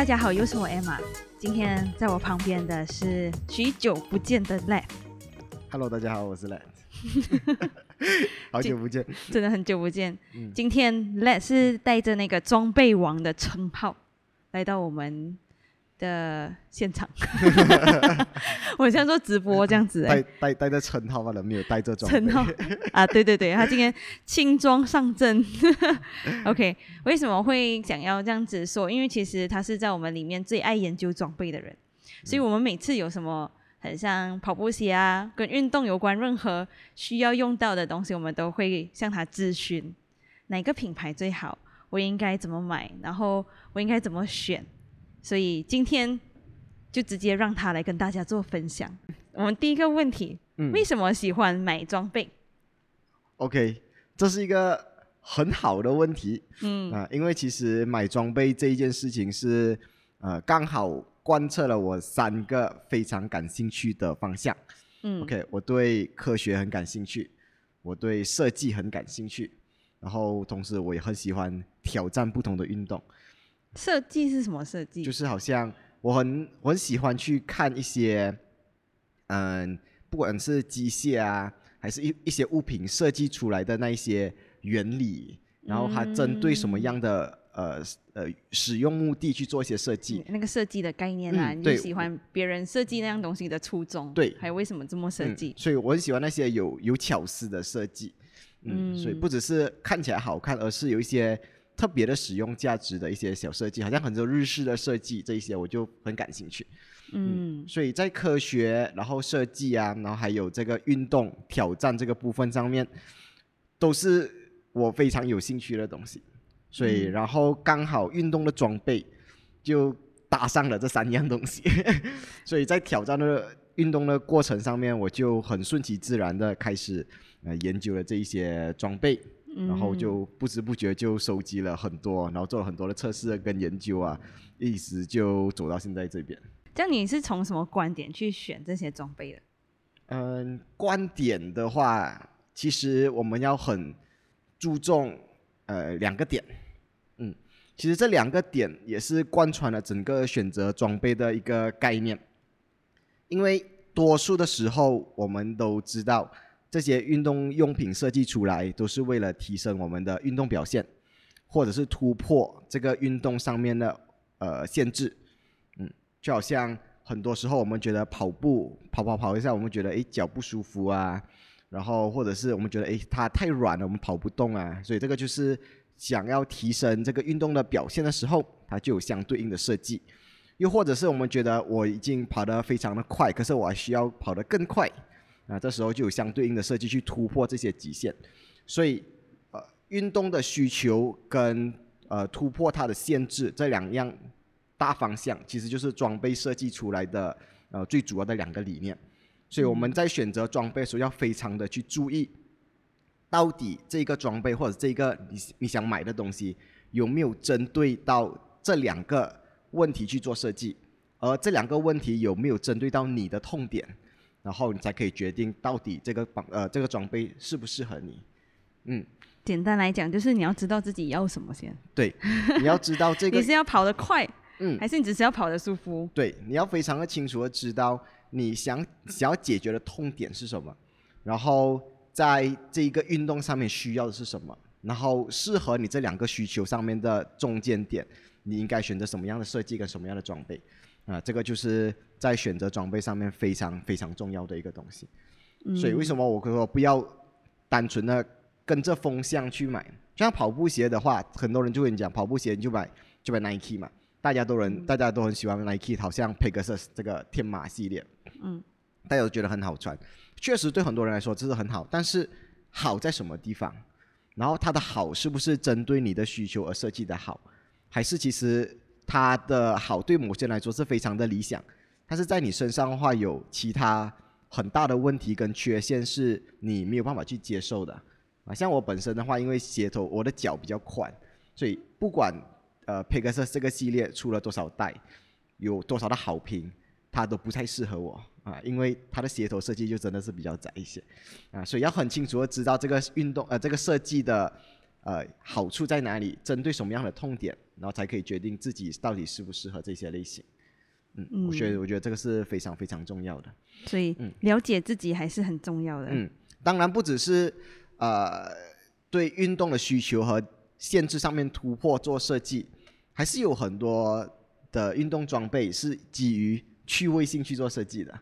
嗨，大家好，又是我 Emma。今天在我旁边的是许久不见的 Let，Hello，大家好，我是 Let，好久不见。真的很久不见。嗯今天 Let 是带着那个装备王的称号来到我们的现场，我像做直播这样子、带欸，带带着称号罢了，没有带着装备。称号 啊，对对对，他今天轻装上阵。OK，为什么会想要这样子说？因为其实他是在我们里面最爱研究装备的人，所以我们每次有什么很像跑步鞋啊，跟运动有关任何需要用到的东西，我们都会向他咨询哪个品牌最好，我应该怎么买，然后我应该怎么选。所以今天就直接让他来跟大家做分享。我们第一个问题，嗯为什么喜欢买装备？OK，这是一个很好的问题嗯啊、因为其实买装备这一件事情是呃刚好贯彻了我三个非常感兴趣的方向。嗯 OK，我对科学很感兴趣，我对设计很感兴趣，然后同时我也很喜欢挑战不同的运动。设计是什么设计？就是好像我很我很喜欢去看一些，嗯，不管是机械啊，还是一一些物品设计出来的那一些原理，然后它针对什么样的、呃呃使用目的去做一些设计。那个设计的概念啊，嗯你喜欢别人设计那样东西的初衷，对还有为什么这么设嗯计？所以我很喜欢那些有有巧思的设计。嗯，所以嗯不只是看起来好看，而是有一些特别的使用价值的一些小设计，好像很多日式的设计这一些，我就很感兴趣。嗯所以在科学，然后设计啊，然后还有这个运动挑战这个部分上面，都是我非常有兴趣的东西。所以，嗯然后刚好运动的装备就搭上了这三样东西，所以在挑战的运动的过程上面，我就很顺其自然的开始呃研究了这一些装备，然后就不知不觉就收集了很多，然后做了很多的测试跟研究啊，一直就走到现在这边。这样你是从什么观点去选这些装备的？嗯，观点的话，其实我们要很注重呃两个点，嗯，其实这两个点也是贯穿了整个选择装备的一个概念，因为多数的时候我们都知道，这些运动用品设计出来都是为了提升我们的运动表现，或者是突破这个运动上面的呃限制，嗯，就好像很多时候我们觉得跑步跑跑跑一下，我们觉得诶脚不舒服啊，然后或者是我们觉得诶它太软了，我们跑不动啊，所以这个就是想要提升这个运动的表现的时候，它就有相对应的设计。又或者是我们觉得我已经跑得非常的快，可是我还需要跑得更快，啊，这时候就有相对应的设计去突破这些极限。所以，呃，运动的需求跟呃突破它的限制这两样大方向，其实就是装备设计出来的呃最主要的两个理念。所以我们在选择装备的时候，要非常的去注意，到底这个装备或者这个你你想买的东西有没有针对到这两个问题去做设计，而这两个问题有没有针对到你的痛点，然后你才可以决定到底这个绑呃这个装备适不适合你。嗯，简单来讲，就是你要知道自己要什么先。对，你要知道这个，你是要跑得快，嗯，还是你只是要跑得舒服？对，你要非常的清楚的知道你想想要解决的痛点是什么，然后在这一个运动上面需要的是什么，然后适合你这两个需求上面的中间点，你应该选择什么样的设计跟什么样的装备啊、这个就是在选择装备上面非常非常重要的一个东西。所以为什么我说不要单纯的跟着风向去买？就像跑步鞋的话，很多人就会讲跑步鞋你就买就买 Nike 嘛，大家都人、大家都很喜欢 Nike，好像 Pegasus 这个天马系列，嗯，大家都觉得很好穿，确实对很多人来说这是很好，但是好在什么地方？然后它的好是不是针对你的需求而设计的好，还是其实它的好对某些人来说是非常的理想，但是在你身上的话有其他很大的问题跟缺陷是你没有办法去接受的啊。像我本身的话，因为鞋头我的脚比较宽，所以不管呃配格色这个系列出了多少代，有多少的好评，它都不太适合我啊，因为它的鞋头设计就真的是比较窄一些啊，所以要很清楚的知道这个运动呃这个设计的呃好处在哪里，针对什么样的痛点，然后才可以决定自己到底适不适合这些类型。嗯，我觉得我觉得这个是非常非常重要的。所以了解自己还是很重要的。嗯，当然不只是呃对运动的需求和限制上面突破做设计，还是有很多的运动装备是基于趣味性去做设计的。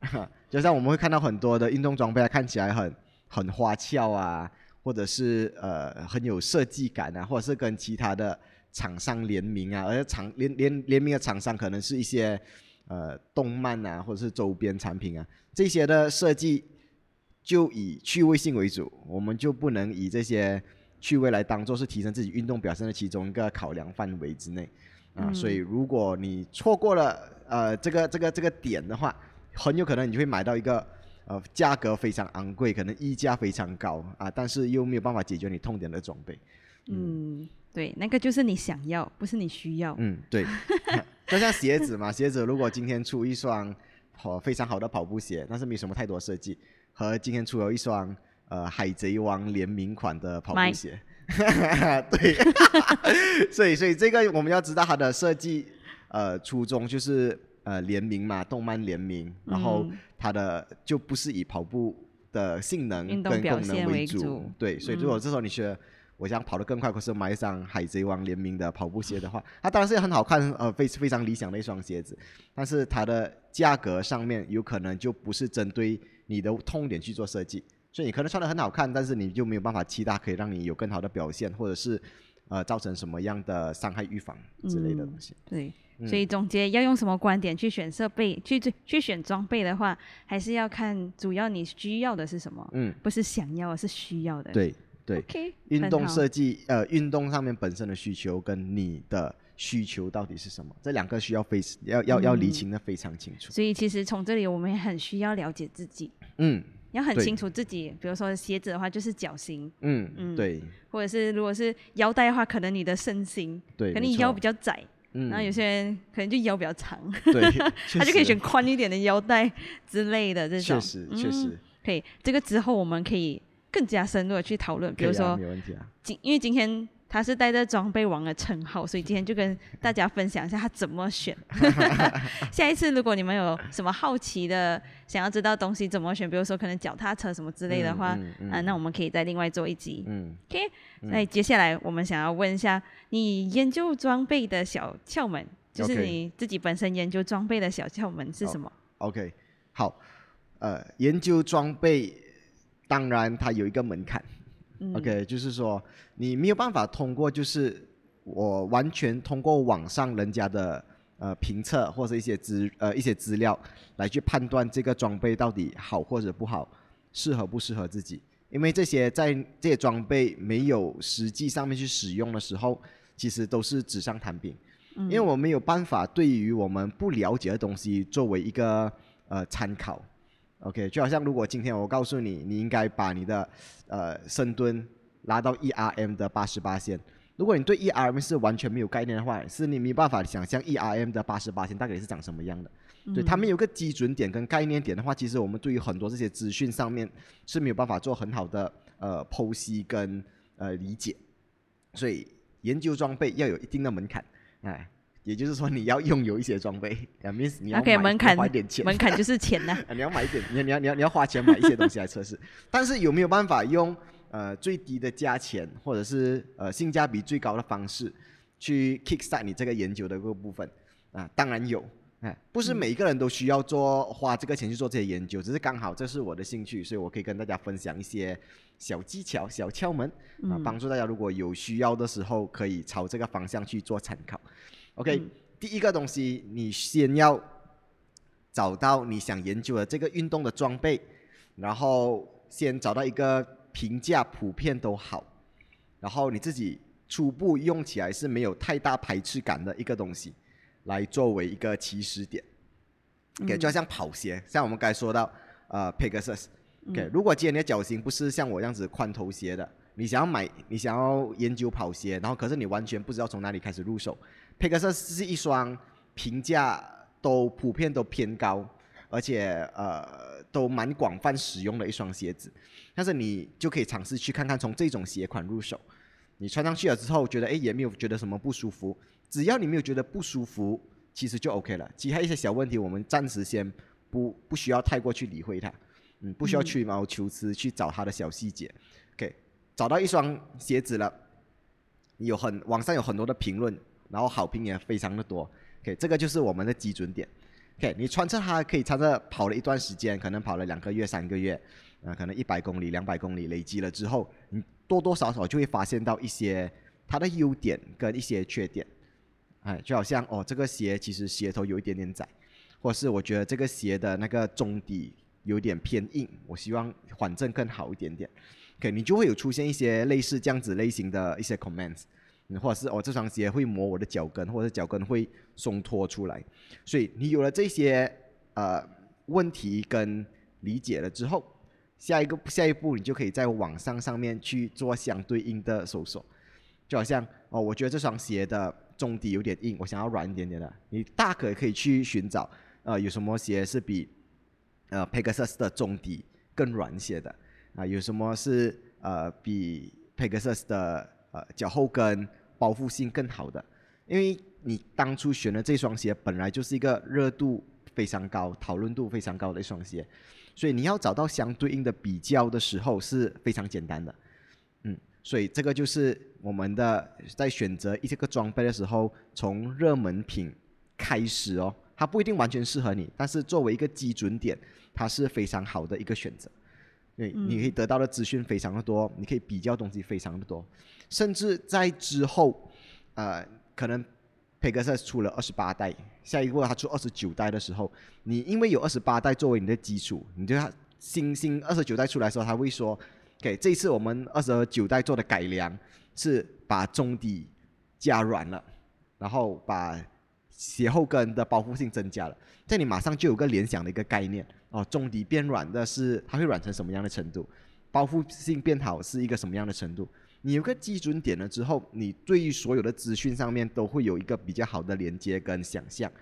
就像我们会看到很多的运动装备看起来很很花俏啊，或者是呃很有设计感啊，或者是跟其他的厂商联名啊，而且厂联联联名的厂商可能是一些呃动漫啊，或者是周边产品啊，这些的设计就以趣味性为主，我们就不能以这些趣味来当做是提升自己运动表现的其中一个考量范围之内啊。所以如果你错过了呃这个这个这个点的话，很有可能你就会买到一个，呃，价格非常昂贵，可能溢价非常高啊，但是又没有办法解决你痛点的装备。嗯，对，那个就是你想要，不是你需要。嗯，对。就像鞋子嘛，鞋子如果今天出一双好非常好的跑步鞋，但是没什么太多设计，和今天出了一双呃海贼王联名款的跑步鞋，对。所以，所以这个我们要知道它的设计呃初衷就是。呃，联名嘛，动漫联名，然后它的就不是以跑步的性能跟功能为主，对，所以如果这时候你得我想跑得更快，可是买一双海贼王联名的跑步鞋的话，它当然是很好看，呃，非非常理想的一双鞋子，但是它的价格上面有可能就不是针对你的痛点去做设计，所以你可能穿得很好看，但是你就没有办法期待可以让你有更好的表现，或者是呃造成什么样的伤害预防之类的东西，对。所以总结要用什么观点去选设备，去去选装备的话，还是要看主要你需要的是什么，嗯，不是想要，是需要的。对对。运动设计，呃，运动上面本身的需求跟你的需求到底是什么，这两个需要非要要要理清的非常清楚。所以其实从这里我们也很需要了解自己，嗯，要很清楚自己，比如说鞋子的话就是脚型，嗯嗯，对，或者是如果是腰带的话，可能你的身形，对，可能你腰比较窄。嗯然后有些人可能就腰比较长，对，他就可以选宽一点的腰带之类的这种。确实，确实可以。这个之后我们可以更加深入的去讨论，比如说，没问题啊。今因为今天。他是带着装备王的称号，所以今天就跟大家分享一下他怎么选。下一次如果你们有什么好奇的，想要知道东西怎么选，比如说可能脚踏车什么之类的话，啊，那我们可以再另外做一集。嗯 OK，那接下来我们想要问一下你研究装备的小窍门，就是你自己本身研究装备的小窍门是什么？OK，好，呃，研究装备当然它有一个门槛。OK，就是说你没有办法通过，就是我完全通过网上人家的呃评测或者一些资呃一些资料来去判断这个装备到底好或者不好，适合不适合自己。因为这些在这些装备没有实际上面去使用的时候，其实都是纸上谈兵。因为我没有办法对于我们不了解的东西作为一个呃参考。OK，就好像如果今天我告诉你，你应该把你的呃深蹲拉到 ERM 的八十八线。如果你对 ERM 是完全没有概念的话，是你没办法想象 ERM 的八十八线大概是长什么样的。对，他们有个基准点跟概念点的话，其实我们对于很多这些资讯上面是没有办法做很好的呃剖析跟呃理解。所以研究装备要有一定的门槛，哎。也就是说，你要拥有一些装备，means 你要花点钱，门槛就是钱呐。你要买一点，你你要你要你要花钱买一些东西来测试。但是有没有办法用呃最低的价钱，或者是呃性价比最高的方式，去 kickstart 你这个研究的个部分？啊，当然有。哎，不是每一个人都需要做花这个钱去做这些研究，只是刚好这是我的兴趣，所以我可以跟大家分享一些小技巧、小窍门啊，帮助大家如果有需要的时候，可以朝这个方向去做参考。OK，第一个东西，你先要找到你想研究的这个运动的装备，然后先找到一个评价普遍都好，然后你自己初步用起来是没有太大排斥感的一个东西，来作为一个起始点。OK，就像跑鞋，像我们刚才说到，呃，Pegasus。OK，如果今天你的脚型不是像我这样子宽头鞋的，你想要买，你想要研究跑鞋，然后可是你完全不知道从哪里开始入手。佩克斯是一双评价都普遍都偏高，而且呃都蛮广泛使用的一双鞋子，但是你就可以尝试去看看从这种鞋款入手。你穿上去了之后，觉得哎也没有觉得什么不舒服，只要你没有觉得不舒服，其实就 OK 了。其他一些小问题，我们暂时先不不需要太过去理会它，嗯，不需要去毛求疵去找它的小细节。OK，找到一双鞋子了，有很网上有很多的评论，然后好评也非常的多。OK，这个就是我们的基准点。OK，你穿着它可以穿着跑了一段时间，可能跑了两个月、三个月，啊，可能一百公里、两百公里累积了之后，你多多少少就会发现到一些它的优点跟一些缺点。哎，就好像哦，这个鞋其实鞋头有一点点窄，或是我觉得这个鞋的那个中底有点偏硬，我希望缓震更好一点点。OK，你就会有出现一些类似这样子类型的一些 comments。或者是哦，这双鞋会磨我的脚跟，或者脚跟会松脱出来，所以你有了这些呃问题跟理解了之后，下一个下一步你就可以在网上上面去做相对应的搜索，就好像哦，我觉得这双鞋的中底有点硬，我想要软一点点的，你大可可以去寻找呃有什么鞋是比呃 Pegasus 的中底更软些的。啊，有什么是呃比 Pegasus 的呃，脚后跟包覆性更好的，因为你当初选的这双鞋本来就是一个热度非常高、讨论度非常高的一双鞋，所以你要找到相对应的比较的时候是非常简单的。嗯，所以这个就是我们的在选择一些个装备的时候，从热门品开始哦，它不一定完全适合你，但是作为一个基准点，它是非常好的一个选择。对，你可以得到的资讯非常的多，你可以比较东西非常的多，甚至在之后，呃，可能佩格斯出了二十八代，下一步他出二十九代的时候，你因为有二十八代作为你的基础，你对它新新二十九代出来的时候，他会说，给这一次我们二十九代做的改良是把中底加软了，然后把鞋后跟的包覆性增加了，这你马上就有个联想的一个概念。哦，中底变软的是它会软成什么样的程度？包覆性变好是一个什么样的程度？你有个基准点了之后，你对于所有的资讯上面都会有一个比较好的连接跟想象。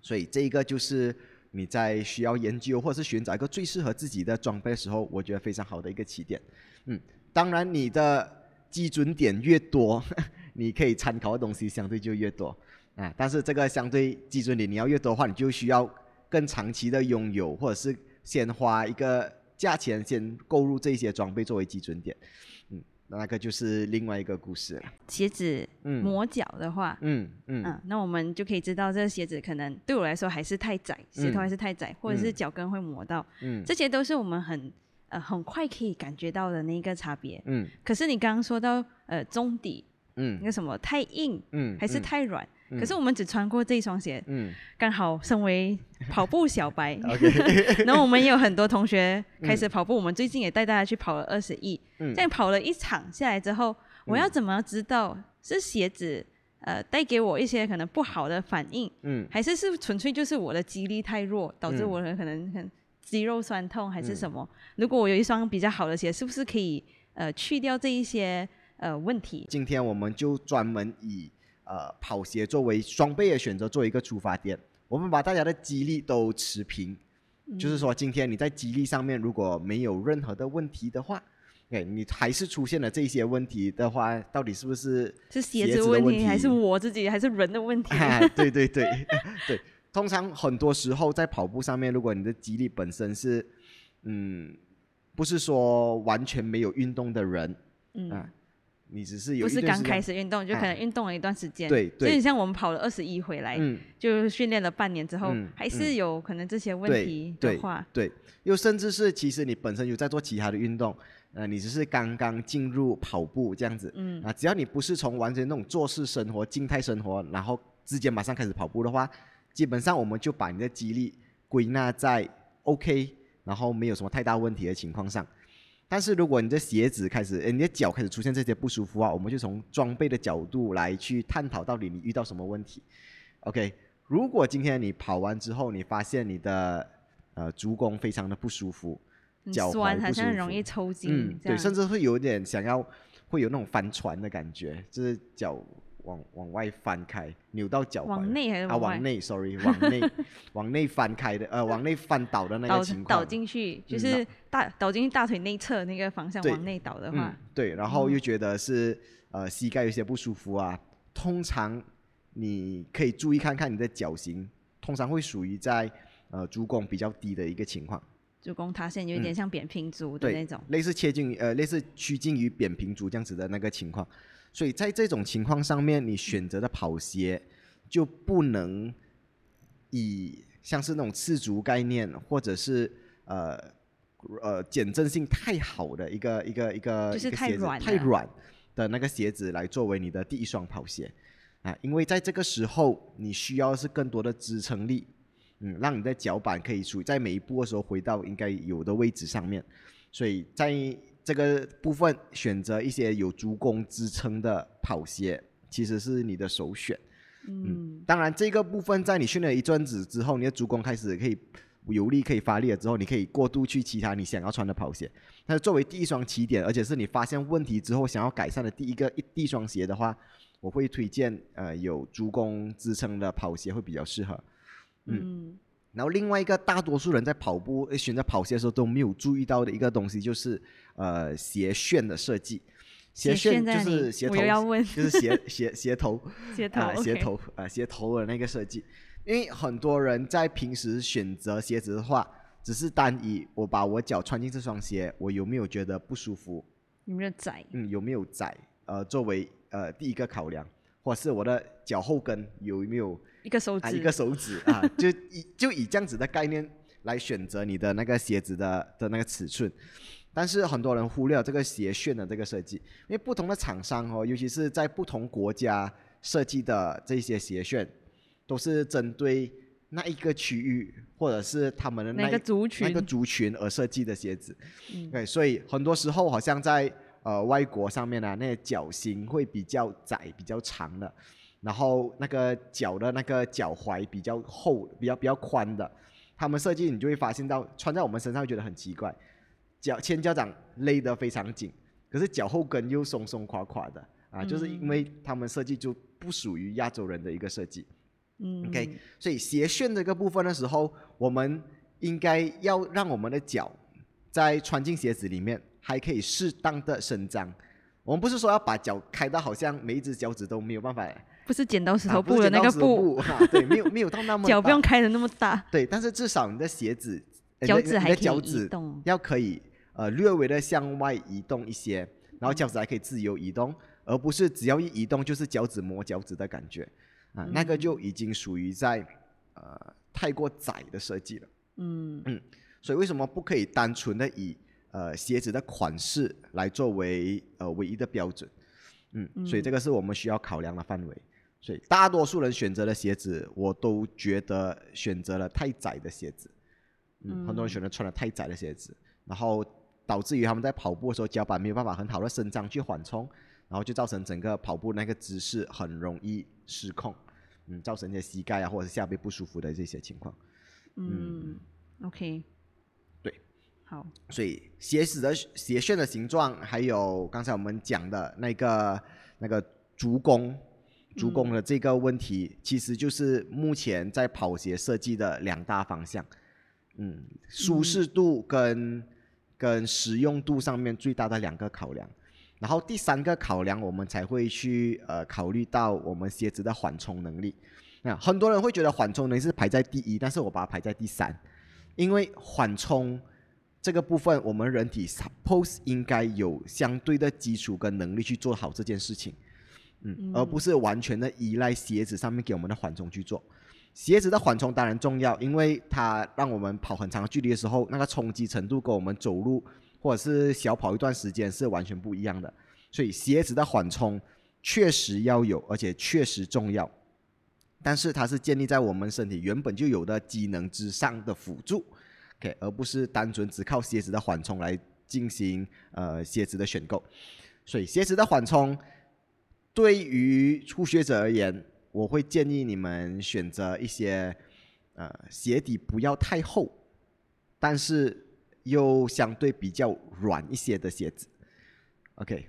所以这一个就是你在需要研究或者是寻找一个最适合自己的装备的时候，我觉得非常好的一个起点。嗯，当然你的基准点越多，你可以参考的东西相对就越多啊。但是这个相对基准点你要越多的话，你就需要。更长期的拥有，或者是先花一个价钱先购入这些装备作为基准点，嗯，那个就是另外一个故事了。鞋子磨脚的话，嗯嗯，那我们就可以知道这个鞋子可能对我来说还是太窄，鞋头还是太窄，或者是脚跟会磨到，嗯，这些都是我们很呃很快可以感觉到的那个差别，嗯。可是你刚刚说到呃中底，嗯，那个什么太硬，嗯，还是太软。可是我们只穿过这一双鞋，嗯刚好身为跑步小白，然后我们也有很多同学开始跑步，我们最近也带大家去跑了二十亿。这样跑了一场下来之后，我要怎么知道是鞋子呃带给我一些可能不好的反应，嗯还是是纯粹就是我的肌力太弱，导致我可能很肌肉酸痛还是什么？如果我有一双比较好的鞋，是不是可以呃去掉这一些呃问题？今天我们就专门以。呃，跑鞋作为双倍的选择，做一个出发点，我们把大家的激励都持平，就是说，今天你在激励上面如果没有任何的问题的话，哎，你还是出现了这些问题的话，到底是不是是鞋子的问题，还是我自己，还是人的问题？对对对对，通常很多时候在跑步上面，如果你的激励本身是，嗯，不是说完全没有运动的人，嗯。你只是有不是刚开始运动，就可能运动了一段时间。对，所以像我们跑了二十一回来，嗯就训练了半年之后，还是有可能这些问题的话，对，又甚至是其实你本身有在做其他的运动，呃，你只是刚刚进入跑步这样子，嗯，啊，只要你不是从完全那种坐式生活、静态生活，然后直接马上开始跑步的话，基本上我们就把你的肌力归纳在 OK，然后没有什么太大问题的情况上。但是如果你的鞋子开始，你的脚开始出现这些不舒服啊，我们就从装备的角度来去探讨到底你遇到什么问题。OK，如果今天你跑完之后，你发现你的呃足弓非常的不舒服，脚酸，好像容易抽筋，嗯，对，甚至会有点想要会有那种翻船的感觉，就是脚往往外翻开，扭到脚踝。往内还是啊，往内，sorry，往内，往内翻开的，呃，往内翻倒的那倒个情况。倒进去，就嗯是大倒进去大腿内侧那个方向往内倒的话嗯，，对，然后又觉得是呃膝盖有些不舒服啊，通常你可以注意看看你的脚型，通常会属于在呃足弓比较低的一个情况，足弓塌陷，有点像扁平足的那种。类似接近于呃类似趋近于扁平足这样子的那个情况，所以在这种情况上面，你选择的跑鞋就不能以像是那种赤足概念，或者是呃呃减震性太好的一个一个一个就是鞋子太软太软的那个鞋子来作为你的第一双跑鞋。啊，因为在这个时候你需要是更多的支撑力，嗯，让你的脚板可以处于在每一步的时候回到应该有的位置上面，所以在这个部分选择一些有足弓支撑的跑鞋，其实是你的首选。嗯，当然，这个部分在你训练一阵子之后，你的足弓开始可以有力、可以发力了之后，你可以过渡去其他你想要穿的跑鞋。但是作为第一双起点，而且是你发现问题之后想要改善的第一个一第一双鞋的话，我会推荐呃有足弓支撑的跑鞋会比较适合。嗯然后另外一个大多数人在跑步呃选择跑鞋的时候都没有注意到的一个东西，就是呃鞋楦的设计。鞋鞋楦楦就是鞋头，要问。就是鞋鞋鞋头，鞋头啊，鞋头啊，鞋头的那个设计，因为很多人在平时选择鞋子的话，只是单以我把我脚穿进这双鞋，我有没有觉得不舒服，有没有窄？嗯，有没有窄，呃，作为呃第一个考量，或是我的脚后跟有没有一个手啊指，一个手指啊，就以就以这样子的概念来选择你的那个鞋子的的那个尺寸。但是很多人忽略了这个鞋楦的这个设计，因为不同的厂商哦，尤其是在不同国家设计的这些鞋楦，都是针对那一个区域或者是他们的那一个族群？那个族群而设计的鞋子。嗯对，所以很多时候好像在呃外国上面啊，那些脚型会比较窄、比较长的，然后那个脚的那个脚踝比较厚、比较比较宽的，他们设计你就会发现到穿在我们身上会觉得很奇怪，脚前脚掌勒得非常紧，可是脚后跟又松松垮垮的啊，就是因为他们设计就不属于亚洲人的一个设计。嗯 OK，所以鞋楦这个部分的时候，我们应该要让我们的脚在穿进鞋子里面还可以适当的伸张。我们不是说要把脚开到好像每一只脚趾都没有办法不是剪刀石啊头布的那个布，布哈、对，没有没有到那么 脚不用开的那么大，对，但是至少你的鞋子，呃脚趾还可以移的脚趾动。要可以呃略微的向外移动一些，然后脚趾还可以自由移动，而不是只要一移动就是脚趾磨脚趾的感觉啊，那个就已经属于在呃太过窄的设计了。嗯嗯所以为什么不可以单纯的以呃鞋子的款式来作为呃唯一的标准？嗯，所以这个是我们需要考量的范围。所以大多数人选择的鞋子，我都觉得选择了太窄的鞋子。嗯，很多人选择穿了太窄的鞋子，然后导致于他们在跑步的时候脚板没有办法很好的伸张去缓冲，然后就造成整个跑步那个姿势很容易失控，嗯，造成一些膝盖啊或者是下背不舒服的这些情况。嗯，OK，对，好，所以鞋子的鞋楦的形状，还有刚才我们讲的那个那个足弓，足弓的这个问题，其实就是目前在跑鞋设计的两大方向。嗯，舒适度跟、跟实用度上面最大的两个考量。然后第三个考量，我们才会去呃考虑到我们鞋子的缓冲能力。那很多人会觉得缓冲能力是排在第一，但是我把它排在第三，因为缓冲这个部分，我们人体 suppose 应该有相对的基础跟能力去做好这件事情，嗯，而不是完全的依赖鞋子上面给我们的缓冲去做。鞋子的缓冲当然重要，因为它让我们跑很长距离的时候，那个冲击程度跟我们走路或者是小跑一段时间是完全不一样的。所以鞋子的缓冲确实要有，而且确实重要。但是它是建立在我们身体原本就有的机能之上的辅助，OK，而不是单纯只靠鞋子的缓冲来进行呃鞋子的选购。所以鞋子的缓冲对于初学者而言，我会建议你们选择一些呃鞋底不要太厚，但是又相对比较软一些的鞋子。OK，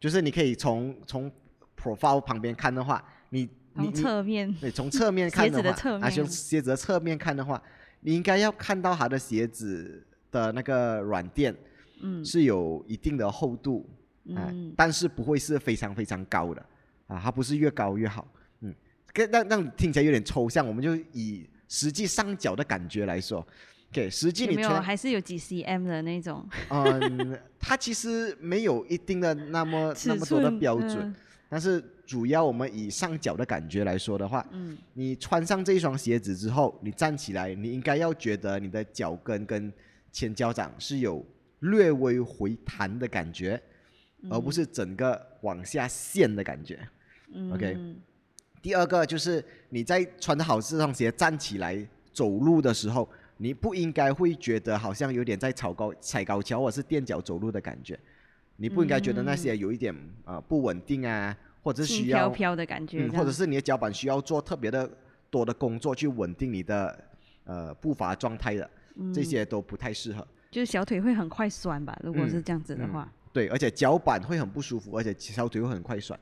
就是你可以从从 profile 旁边看的话，你你从侧面，对从侧面看的话，从鞋子的侧面看的话，你应该要看到它的鞋子的那个软垫嗯。是有一定的厚度，啊，嗯。但是不会是非常非常高的，啊，它不是越高越好，嗯，跟让让你听起来有点抽象，我们就以实际上脚的感觉来说，OK，实际你没有？你穿，还是有几 cm 的那种？嗯，它其实没有一定的那么那么多的标准，嗯。但是主要我们以上脚的感觉来说的话，嗯。你穿上这一双鞋子之后，你站起来，你应该要觉得你的脚跟跟前脚掌是有略微回弹的感觉，而不是整个往下陷的感觉。嗯 OK 第二个就是你在穿着好这双鞋站起来走路的时候，你不应该会觉得好像有点在踩高踩高跷或者是垫脚走路的感觉，你不应该觉得那些有一点呃不稳定啊，或者是需要飘飘的感觉嗯，或者是你的脚板需要做特别的多的工作去稳定你的呃步伐状态的，嗯这些都不太适合。就是小腿会很快酸吧？如果嗯是这样子的嗯话，对，而且脚板会很不舒服，而且小腿会很快酸。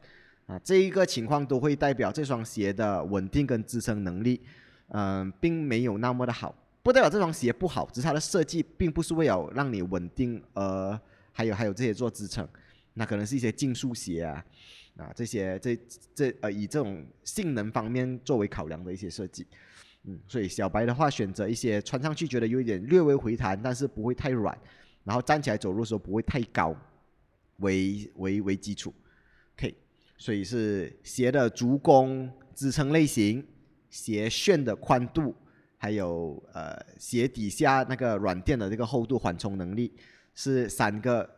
啊，这一个情况都会代表这双鞋的稳定跟支撑能力，嗯、并没有那么的好。不代表这双鞋不好，只是它的设计并不是为了让你稳定，呃，还有还有这些做支撑，那可能是一些竞速鞋啊，啊这些这这呃以这种性能方面作为考量的一些设计，嗯，所以小白的话选择一些穿上去觉得有一点略微回弹，但是不会太软，然后站起来走路的时候不会太高为为为基础，OK，所以是鞋的足弓支撑类型、鞋楦的宽度，还有呃鞋底下那个软垫的这个厚度缓冲能力，是三个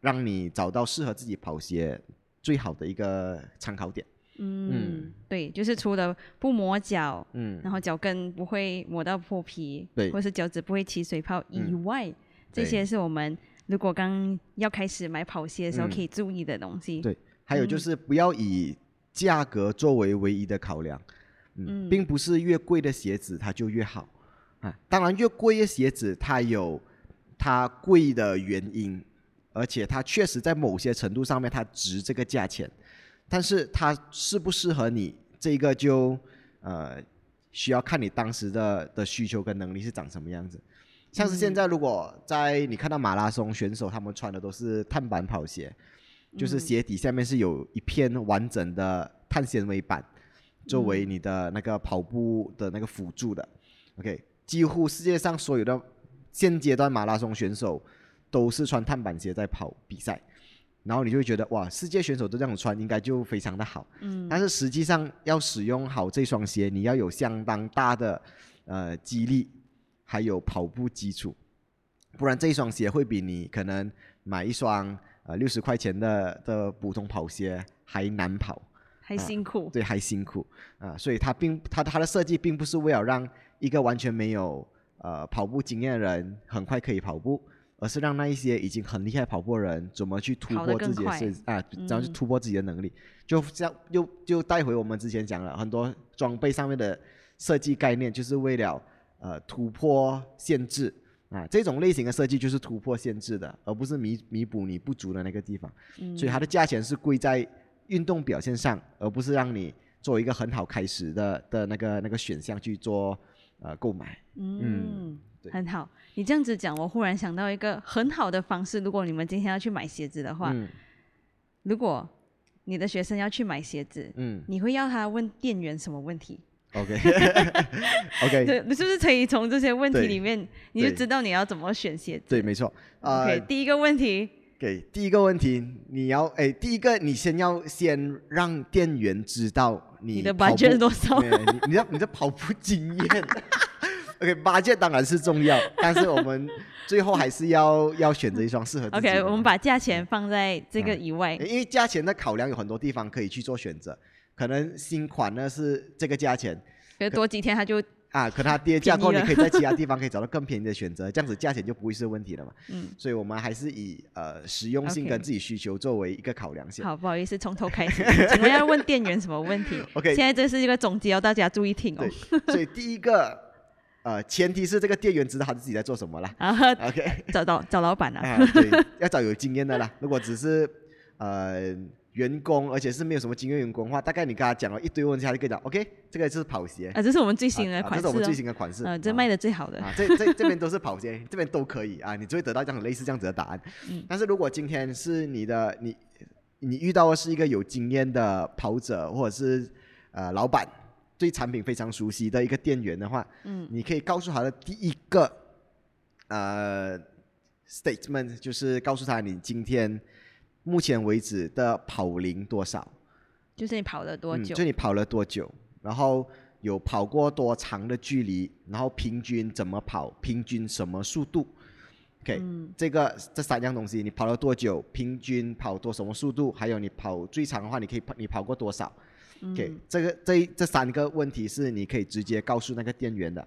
让你找到适合自己跑鞋最好的一个参考点。嗯，对，就是除了不磨脚，嗯，然后脚跟不会磨到破皮，对或是脚趾不会起水泡以嗯外，这些是我们如果刚要开始买跑鞋的时候嗯可以注意的东西。对还有就是不要以价格作为唯一的考量，嗯，嗯并不是越贵的鞋子它就越好啊。当然，越贵的鞋子它有它贵的原因，而且它确实在某些程度上面它值这个价钱，但是它适不适合你，这个就呃需要看你当时的的需求跟能力是长什么样子。像是现在，如果在你看到马拉松选手，他们穿的都是碳板跑鞋，就是鞋底下面是有一片完整的碳纤维板，作为你的那个跑步的那个辅助的。OK，几乎世界上所有的现阶段马拉松选手都是穿碳板鞋在跑比赛，然后你就会觉得哇，世界选手都这样穿，应该就非常的好。嗯但是实际上要使用好这双鞋，你要有相当大的呃肌力，还有跑步基础，不然这一双鞋会比你可能买一双呃六十块钱的的普通跑鞋还难跑，还辛苦。对，还辛苦。啊、所以它并它它的设计并不是为了让一个完全没有呃跑步经验的人很快可以跑步。而是让那一些已经很厉害跑步的人怎么去突破自己的更快。设啊，怎么去嗯突破自己的能力，就这样又就带回我们之前讲了很多装备上面的设计概念，就是为了呃突破限制啊，这种类型的设计就是突破限制的，而不是弥弥补你不足的那个地方。嗯所以它的价钱是贵在运动表现上，而不是让你做一个很好开始的的那个那个选项去做呃购买。嗯，对很好。你这样子讲，我忽然想到一个很好的方式。如果你们今天要去买鞋子的话，嗯如果你的学生要去买鞋子，嗯你会要他问店员什么问题？，OK OK，对，你是不是可以从这些问题里面，你就知道你要怎么选鞋子？对，没错。呃 OK，第一个问题，给第一个问题，你要哎，第一个你先要先让店员知道你你的跑步 budget 是多少你你的你的跑步经验。OK，budget 当然是重要，但是我们最后还是要要选择一双适合自己的。OK，我们把价钱放在这个以外。因为价钱的考量有很多地方可以去做选择，可能新款呢是这个价钱可是多几天它就啊，可它跌价过你可以在其他地方可以找到更便宜的选择，这样子价钱就不会是问题了嘛。嗯，所以我们还是以呃实用性跟自己需求作为一个考量先。好，不好意思，从头开始。请问要问店员什么问题 OK 现在这是一个总结哦，大家注意听哦对。，所以第一个呃前提是这个店员知道他自己在做什么啦。然 后 OK 找到找老板啊。啊，对，要找有经验的啦。如果只是呃员工，而且是没有什么经验员工的话，大概你跟他讲了一堆问题，他就跟你讲，OK，这个就是跑鞋，啊，这是我们最新的款式这是我们最哦，新的款式，啊，这啊卖的最好的，啊，这这这边都是跑鞋，这边都可以啊，你就会得到这样类似这样子的答案。嗯。但是如果今天是你的你你遇到的是一个有经验的跑者，或者是呃老板对产品非常熟悉的一个店员的话，嗯。你可以告诉他的第一个呃 statement 就是告诉他你今天目前为止的跑龄多少。就是你跑了多久？嗯？就你跑了多久，然后有跑过多长的距离，然后平均怎么跑，平均什么速度？OK，、嗯这个这三样东西，你跑了多久，平均跑多什么速度，还有你跑最长的话，你可以跑你跑过多少？OK，、嗯这个这这三个问题是你可以直接告诉那个店员的，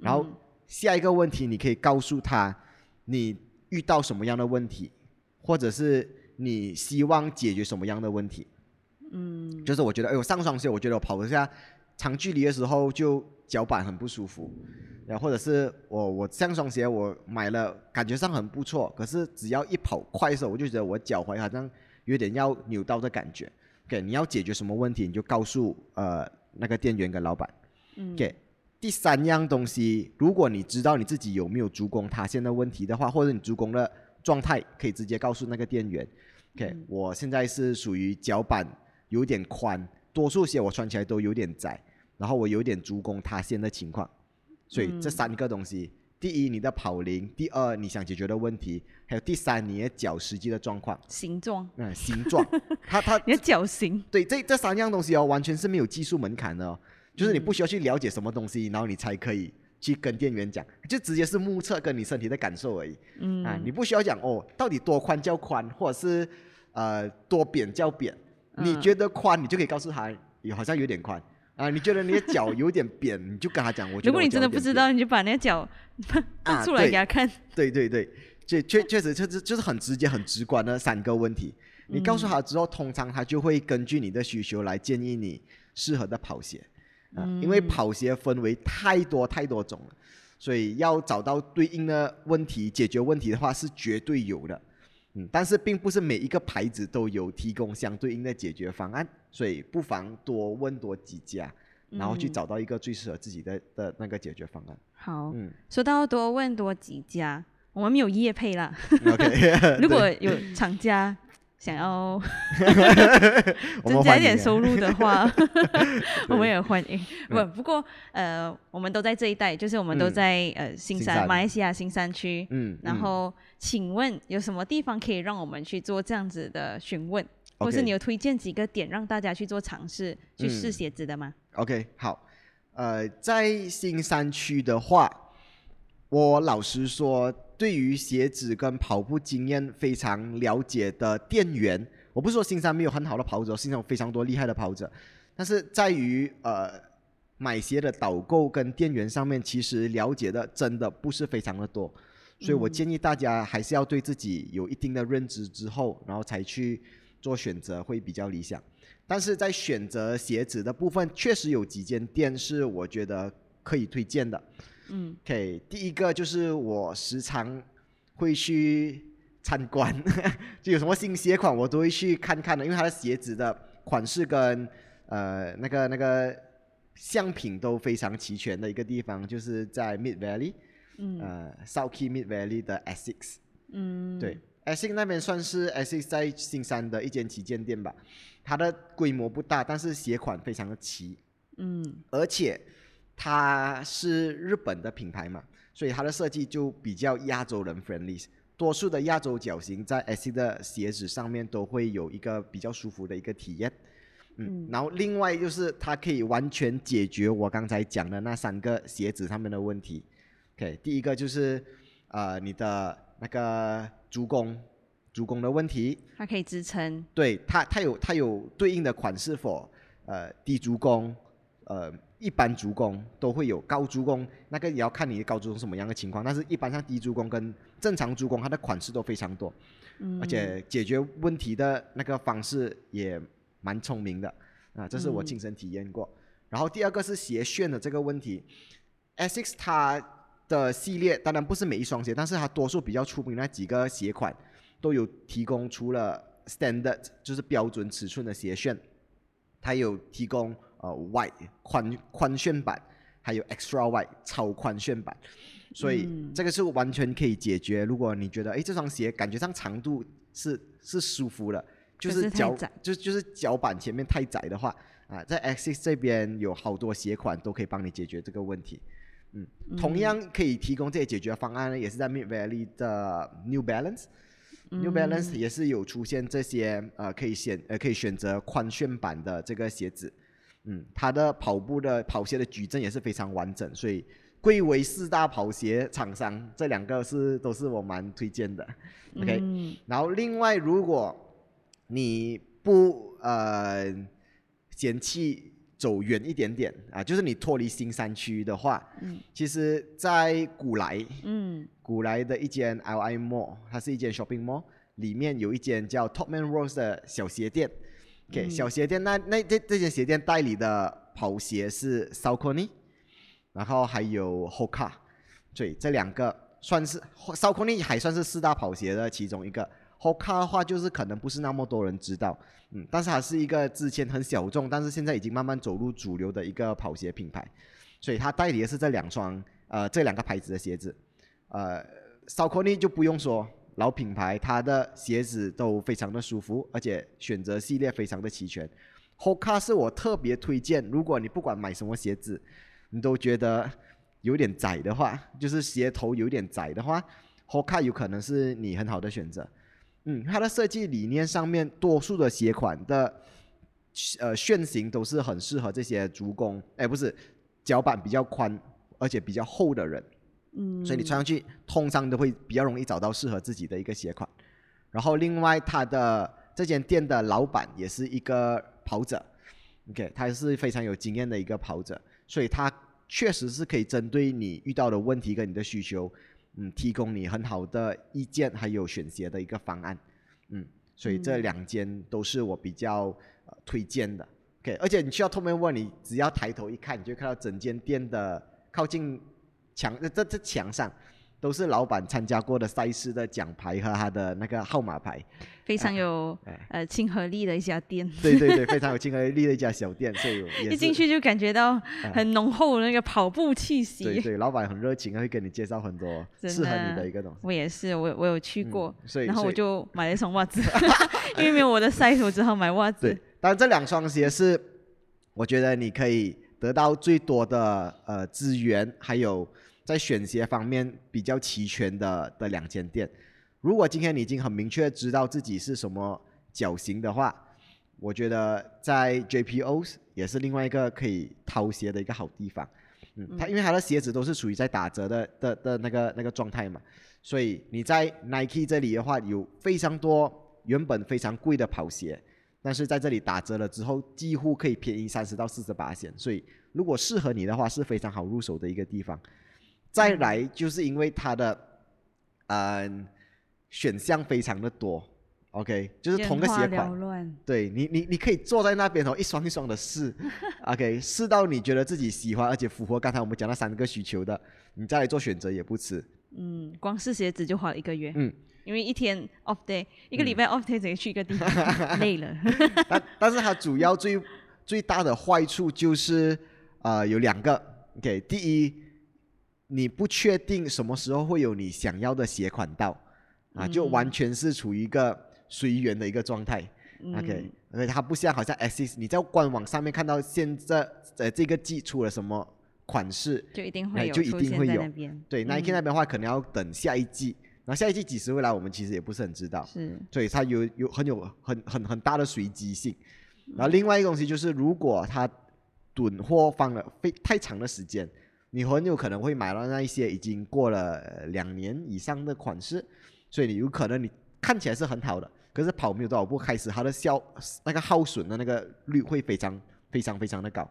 然后嗯下一个问题你可以告诉他你遇到什么样的问题，或者是你希望解决什么样的问题。嗯就是我觉得，哎，呦上双鞋，我觉得我跑一下长距离的时候就脚板很不舒服，然后或者是我我上双鞋我买了，感觉上很不错，可是只要一跑快的时候，我就觉得我脚踝好像有点要扭到的感觉。OK，你要解决什么问题，你就告诉呃那个店员跟老板。嗯 OK，第三样东西，如果你知道你自己有没有足弓塌陷的问题的话，或者你足弓的状态，可以直接告诉那个店员。OK，、嗯。我现在是属于脚板有点宽，多数鞋我穿起来都有点窄，然后我有点足弓塌陷的情况，所以这嗯三个东西，第一你的跑龄，第二你想解决的问题，还有第三你的脚实际的状况，形状，嗯，形状，它它你的脚型，对，这这三样东西哦，完全是没有技术门槛的、哦，就是你嗯。不需要去了解什么东西，然后你才可以去跟店员讲，就直接是目测跟你身体的感受而已、嗯。啊，你不需要讲哦，到底多宽叫宽，或者是呃多扁叫扁，你嗯觉得宽，你就可以告诉他，有好像有点宽。啊，你觉得你的脚有点扁，你就跟他讲，我如果你真的不知道，你就把那个脚 啊搬出来给他看。对对对，确确确实就是就是很直接、很直观的三个问题。你告诉他之后，通常他就会根据你的需求来建议你适合的跑鞋啊，因为嗯跑鞋分为太多太多种了，所以要找到对应的问题、解决问题的话是绝对有的。嗯，但是并不是每一个牌子都有提供相对应的解决方案，所以不妨多问多几家，然后去嗯找到一个最适合自己的的那个解决方案。好，嗯说到多问多几家，我们没有业配啦。，OK 如果有厂家想要 增加一点收入的话，我们也欢迎。不，嗯不过呃，我们都在这一带，就是我们都嗯在呃新山，马来西亚新山区。嗯，嗯然后，请问有什么地方可以让我们去做这样子的询问，或是你有推荐几个点让大家去做尝试，去试嗯鞋子的吗？OK 好，呃，在新山区的话，我老实说，对于鞋子跟跑步经验非常了解的店员，我不是说新山没有很好的跑者，新山有非常多厉害的跑者，但是在于呃买鞋的导购跟店员上面，其实了解的真的不是非常的多，所以我嗯建议大家还是要对自己有一定的认知之后，然后才去做选择会比较理想。但是在选择鞋子的部分，确实有几间店是我觉得可以推荐的。嗯。OK，第一个就是我时常会去参观，就有什么新鞋款我都会去看看的，因为它的鞋子的款式跟呃那个那个相品都非常齐全的一个地方，就是在 Mid Valley，嗯。呃 South Key Mid Valley 的 Essex。嗯，对，Essex 那边算是 Essex 在新山的一间旗舰店吧，它的规模不大，但是鞋款非常的齐，嗯。而且它是日本的品牌嘛，所以它的设计就比较亚洲人 friendly。多数的亚洲脚型在 S 的鞋子上面都会有一个比较舒服的一个体验，嗯嗯，然后另外就是它可以完全解决我刚才讲的那三个鞋子上面的问题。OK，第一个就是呃你的那个足弓，足弓的问题，它可以支撑。对它，它有它有对应的款式否？呃，低足弓，呃，一般足弓都会有，高足弓那个也要看你的高足弓什么样的情况，但是一般像低足弓跟正常足弓，它的款式都非常多，嗯，而且解决问题的那个方式也蛮聪明的啊，这是我嗯亲身体验过。然后第二个是鞋楦的这个问题，Asics 它的系列当然不是每一双鞋，但是它多数比较出名的那几个鞋款都有提供除了 standard 就是标准尺寸的鞋楦，它有提供呃 wide 宽宽楦版，还有 extra wide 超宽楦版，所以嗯这个是完全可以解决。如果你觉得哎这双鞋感觉上长度是是舒服的，就是脚窄就就是脚板前面太窄的话啊，在 Axis 这边有好多鞋款都可以帮你解决这个问题。嗯，同样可以提供这些解决方案呢，也是在 Mid Valley 的 New Balance。New Balance 也是有出现这些呃可以选呃可以选择宽楦版的这个鞋子，嗯，它的跑步的跑鞋的矩阵也是非常完整，所以贵为四大跑鞋厂商，这两个是都是我蛮推荐的。OK，、嗯然后另外如果你不呃嫌弃走远一点点啊，就是你脱离新山区的话，嗯其实，在古来嗯古来的一间 LI Mall，它是一间 shopping mall，里面有一间叫 Topman Rose 的小鞋店。OK，、嗯小鞋店那那这这些鞋店代理的跑鞋是 Saucony，然后还有 Hoka，所以这两个算是 Saucony 还算是四大跑鞋的其中一个。Hoka 的话，就是可能不是那么多人知道，嗯，但是它是一个之前很小众，但是现在已经慢慢走入主流的一个跑鞋品牌，所以它代理的是这两双呃这两个牌子的鞋子。呃 s a u c o n y 就不用说，老品牌，它的鞋子都非常的舒服，而且选择系列非常的齐全。Hoka 是我特别推荐，如果你不管买什么鞋子，你都觉得有点窄的话，就是鞋头有点窄的话，Hoka 有可能是你很好的选择。嗯，它的设计理念上面，多数的鞋款的呃楦型都是很适合这些足弓，哎，不是脚板比较宽而且比较厚的人。嗯，所以你穿上去通常都会比较容易找到适合自己的一个鞋款。然后另外，它的这间店的老板也是一个跑者，OK，他是非常有经验的一个跑者，所以他确实是可以针对你遇到的问题跟你的需求，嗯，提供你很好的意见，还有选鞋的一个方案，嗯，所以这两间都是我比较呃推荐的，OK，而且你去到后面问你，只要抬头一看，你就会看到整间店的靠近墙呃这这墙上都是老板参加过的赛事的奖牌和他的那个号码牌。非常有哎呃亲和力的一家店，对对对，非常有亲和力的一家小店，所以一进去就感觉到很浓厚的那个跑步气息。对对，老板很热情，会给你介绍很多 适合你的的一个东西。我也是，我我有去嗯过，所以然后我就买了一双袜子，因为没有我的 size，我只好买袜子对。，当然这两双鞋是我觉得你可以得到最多的呃资源，还有在选鞋方面比较齐全的的两间店。如果今天你已经很明确知道自己是什么脚型的话，我觉得在 JPO 也是另外一个可以掏鞋的一个好地方。嗯，它因为它的鞋子都是属于在打折的的的那个那个状态嘛，所以你在 Nike 这里的话，有非常多原本非常贵的跑鞋，但是在这里打折了之后，几乎可以便宜三十到四十八线，所以如果适合你的话，是非常好入手的一个地方。再来就是因为它的，嗯、选项非常的多，OK，就是同个鞋款。对你，你你可以坐在那边哦，一双一双的试，OK，试到你觉得自己喜欢，而且符合刚才我们讲那三个需求的，你再来做选择也不迟。嗯，光试鞋子就花了一个月，嗯，因为一天 off day，一个礼拜 off day 只去一个地方，累了。但但是它主要最最大的坏处就是呃有两个，OK，第一，你不确定什么时候会有你想要的鞋款到，啊，就嗯完全是处于一个随缘的一个状态。OK，嗯因为它不像好像 Axis，你在官网上面看到现在呃这个季出了什么款式，就一定会有就一定会有。对、嗯。Nike 那边的话，可能要等下一季，然后下一季几时会来，我们其实也不是很知道。是，所以它有有很有很很很大的随机性。嗯然后另外一个东西就是，如果它囤货放了非太长的时间，你很有可能会买到那一些已经过了呃两年以上的款式，所以你有可能你看起来是很好的，可是跑没有多少步，开始它的效那个耗损的那个率会非常非常非常的高。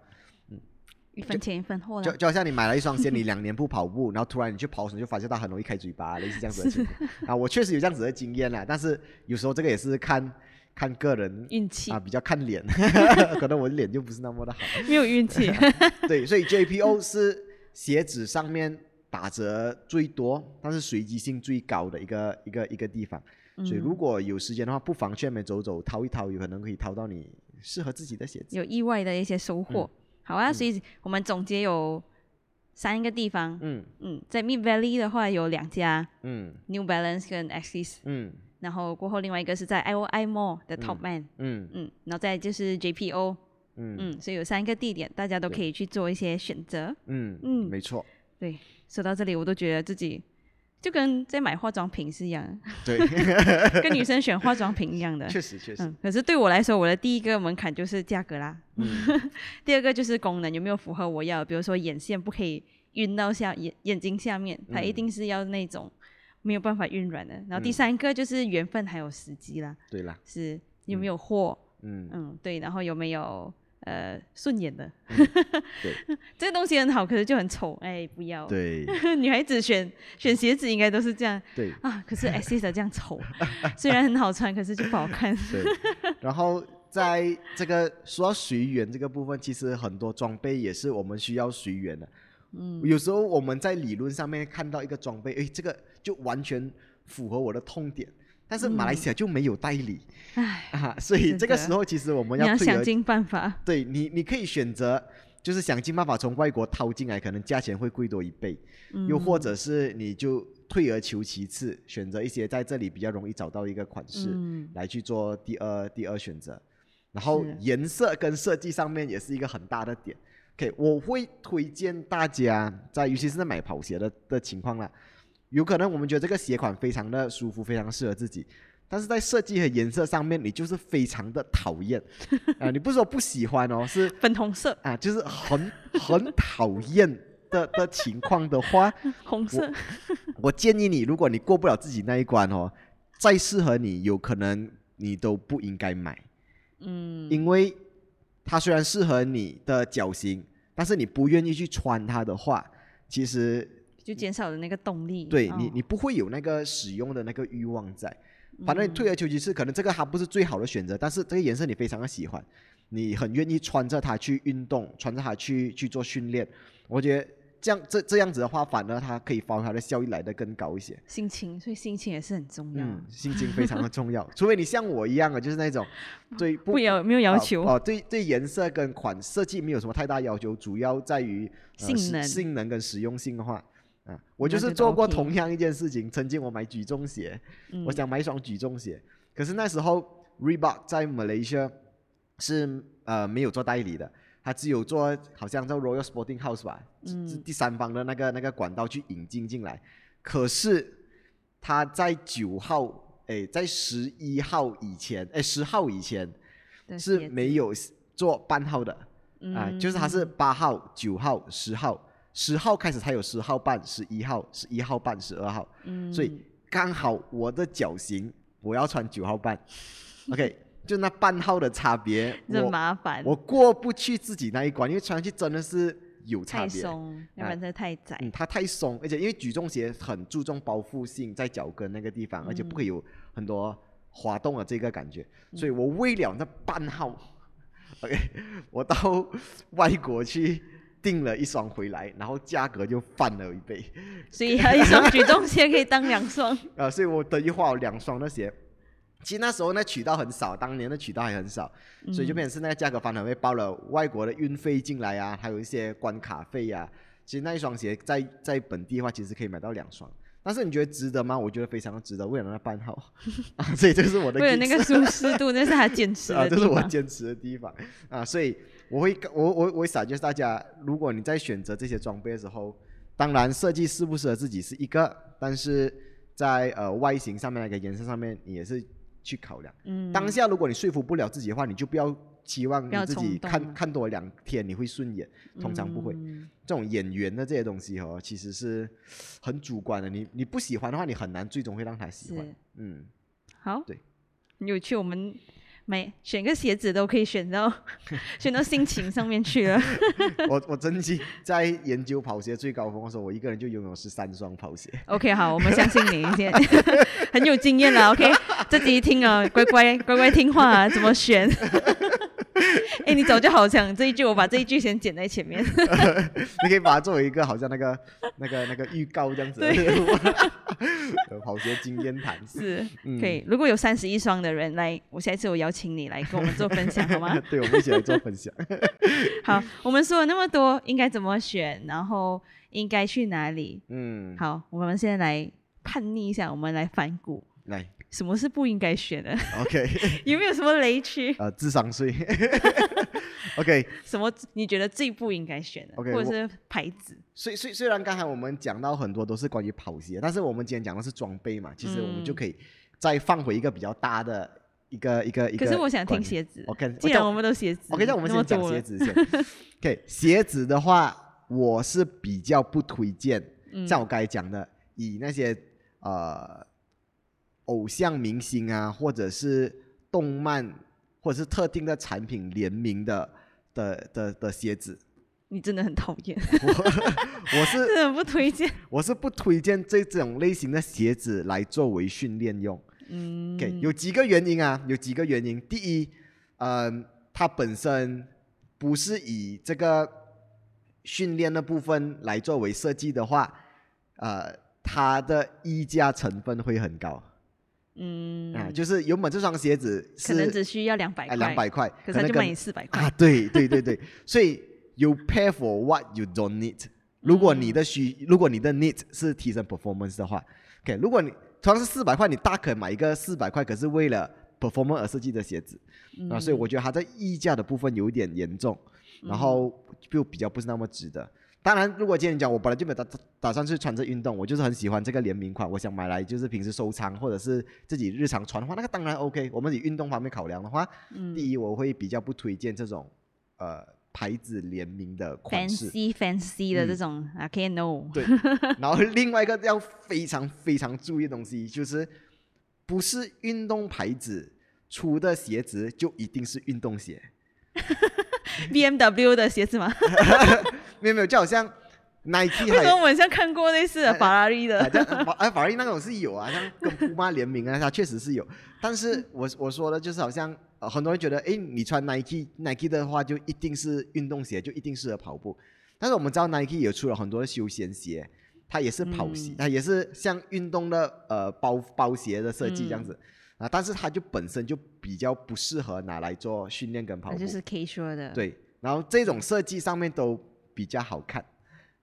一分钱一分货。就就好像你买了一双鞋，你 两年不跑步，然后突然你去跑的时候，就发现它很容易开嘴巴，类似这样子的情况啊。我确实有这样子的经验啦，但是有时候这个也是看看个人运气啊，比较看脸，可能我的脸就不是那么的好。没有运气。对，所以 JPO 是鞋子上面打折最多，但是随机性最高的一个一个一个地方。所以嗯如果有时间的话，不妨去那边走走，掏一掏，有可能可以掏到你适合自己的鞋子。有意外的一些收获。好啊，所以我们总结有三个地方。嗯。嗯，在 Mid Valley 的话有两家嗯，New Balance 跟 Axis，嗯。然后过后另外一个是在 IOI Mall 的 Top Man，嗯。嗯，然后再就是 JPO，嗯。嗯，所以有三个地点，大家都可以去做一些选择。嗯嗯。没错，对，说到这里，我都觉得自己就跟在买化妆品是一样，对，跟女生选化妆品一样的。确实确实，嗯，可是对我来说，我的第一个门槛就是价格啦，嗯。第二个就是功能有没有符合我要，比如说眼线不可以晕到下眼眼睛下面，它一嗯。定是要那种没有办法晕软的。然后第嗯。三个就是缘分还有时机啦，对啦，是有没有货，嗯。嗯，对，然后有没有呃顺眼的，对这个东西很好，可是就很丑，哎，不要。对 女孩子选选鞋子应该都是这样对啊，可是 Axis 的这样丑，虽然很好穿，可是就不好看。对，然后在这个说到随缘这个部分，其实很多装备也是我们需要随缘的。嗯，有时候我们在理论上面看到一个装备，诶，这个就完全符合我的痛点，但是马来西亚就没有代理、唉，啊，所以这个时候其实我们你要想尽办法。对你，你可以选择，就是想尽办法从外国掏进来，可能价钱会贵多一倍，又或者是你就退而求其次，选择一些在这里比较容易找到一个款式、嗯。来去做第二第二选择。然后颜色跟设计上面也是一个很大的点。OK，我会推荐大家在，尤其是在买跑鞋的的情况啦，有可能我们觉得这个鞋款非常的舒服，非常适合自己，但是在设计和颜色上面，你就是非常的讨厌。啊、你不是说不喜欢哦，是粉红色、啊，就是很很讨厌的的情况的话，红色，我建议你，如果你过不了自己那一关哦，再适合你，有可能你都不应该买，嗯，因为它虽然适合你的脚型，但是你不愿意去穿它的话，其实就减少了那个动力。哦对你你不会有那个使用的那个欲望在。反正退而求其次，可能这个它不是最好的选择，但是这个颜色你非常的喜欢，你很愿意穿着它去运动，穿着它去去做训练。我觉得这样这这样子的话，反而它可以发挥它的效益来的更高一些。心情，所以心情也是很重要。嗯，心情非常的重要，除非你像我一样啊，就是那种 对不不要没有要求，哦、哦对对颜色跟款设计没有什么太大要求，主要在于、呃、性能性能跟实用性的话，啊，我就是做过同样一件事情。曾经我买举重鞋，嗯我想买一双举重鞋，可是那时候 Reebok 在 Malaysia 是呃没有做代理的，他只有做好像叫 Royal Sporting House 吧，嗯是第三方的那个那个管道去引进进来。可是他在九号，哎，在十一号以前，哎，十号以前是没有做半号的啊、就是它是嗯八号、九号、十号，十号开始才有十号半、十一号、十一号半、十二号，嗯所以刚好我的脚型我要穿九号半，OK，就那半号的差别，这我麻烦，我过不去自己那一关，因为穿上去真的是有差太别。松，要不然它太窄。嗯，它太松，而且因为举重鞋很注重包覆性，在脚跟那个地方，而且不可以有很多滑动的这个感觉，所以我为了那半号，OK，我到外国去订了一双回来，然后价格就翻了一倍，所以一双举重鞋可以当两双。啊，所以我等于花了两双的鞋。其实那时候那渠道很少，当年的渠道还很少，所以就变成是那个价格翻了倍包了外国的运费进来啊，还有一些关卡费啊。其实那一双鞋在在本地的话，其实可以买到两双。但是你觉得值得吗？我觉得非常的值得，为了那办好 啊，所以这是我的为了那个舒适度，那是他坚持啊，的这是。我坚持的地方啊，所以我会我我我会 suggest 大家，如果你在选择这些装备的时候，当然设计适不适合自己是一个，但是在呃外形上面那个颜色上面，你也是去考量。嗯，当下如果你说服不了自己的话，你就不要期望你自己看看多两天你会顺眼，通常不会。嗯这种眼缘的这些东西哦，其实是很主观的。你你不喜欢的话，你很难最终会让他喜欢。嗯，好，对，很有趣。我们买选个鞋子都可以选到 选到心情上面去了。我我曾经在研究跑鞋最高峰的时候，我一个人就拥有十三双跑鞋。OK，好，我们相信你，现在 很有经验了。OK，这集一听啊，乖乖乖乖听话啊，怎么选？哎，你早就好想这一句，我把这一句先剪在前面。你可以把它作为一个好像那个那个那个预告这样子。跑鞋 经验谈是可以。如果有三十一双的人来，我下一次我邀请你来跟我们做分享，好吗？对，我们一起来做分享。好，我们说了那么多，应该怎么选，然后应该去哪里？嗯，好，我们现在来叛逆一下，我们来反骨。来，什么是不应该选的？OK，有没有什么雷区？呃，智商税。OK，什么你觉得最不应该选的？OK，或者是牌子？虽虽虽然刚才我们讲到很多都是关于跑鞋，但是我们今天讲的是装备嘛，其实我们就可以再放回一个比较大的一个一个一个。可是我想听鞋子。OK，既然我们都鞋子，OK，那我们先讲鞋子先。OK，鞋子的话，我是比较不推荐，像我刚才讲的，以那些呃。偶像明星啊，或者是动漫，或者是特定的产品联名的的的的鞋子，你真的很讨厌。我我是 真的不推荐。我是不推荐这种类型的鞋子来作为训练用。嗯。OK，有几个原因啊？有几个原因。第一，嗯，它本身不是以这个训练的部分来作为设计的话，呃，它的溢价成分会很高。嗯啊，就是原本这双鞋子可能只需要两百块，两百块，可是他就卖你四百块啊！对对对对，所以 you pay for what you don't need。如果你的需，如果你的 need 是提升 performance 的话，OK，如果你同样是四百块，你大可买一个四百块，可是为了 performance 而设计的鞋子啊，所以我觉得它在溢价的部分有一点严重，然后就比较不是那么值得。当然，如果今天讲我本来就没打打算去穿着运动，我就是很喜欢这个联名款，我想买来就是平时收藏或者是自己日常穿的话，那个当然 OK。我们以运动方面考量的话，第一我会比较不推荐这种呃牌子联名的款式，fancy fancy 的这种，I，can no。对，然后另外一个要非常非常注意的东西就是，不是运动牌子出的鞋子就一定是运动鞋。B M W 的鞋子吗？没有没有，就好像 Nike，为什么我像看过类似的法拉利的？哎，法拉利那种是有啊，像跟姑妈联名啊，它确实是有。但是我我说的就是好像很多人觉得，哎，你穿 Nike Nike 的话就一定是运动鞋，就一定适合跑步。但是我们知道 Nike 也出了很多的休闲鞋，它也是跑鞋，它也是像运动的呃包包鞋的设计这样子。啊，但是它就本身就比较不适合拿来做训练跟跑步，就是 casual 的。对，然后这种设计上面都比较好看，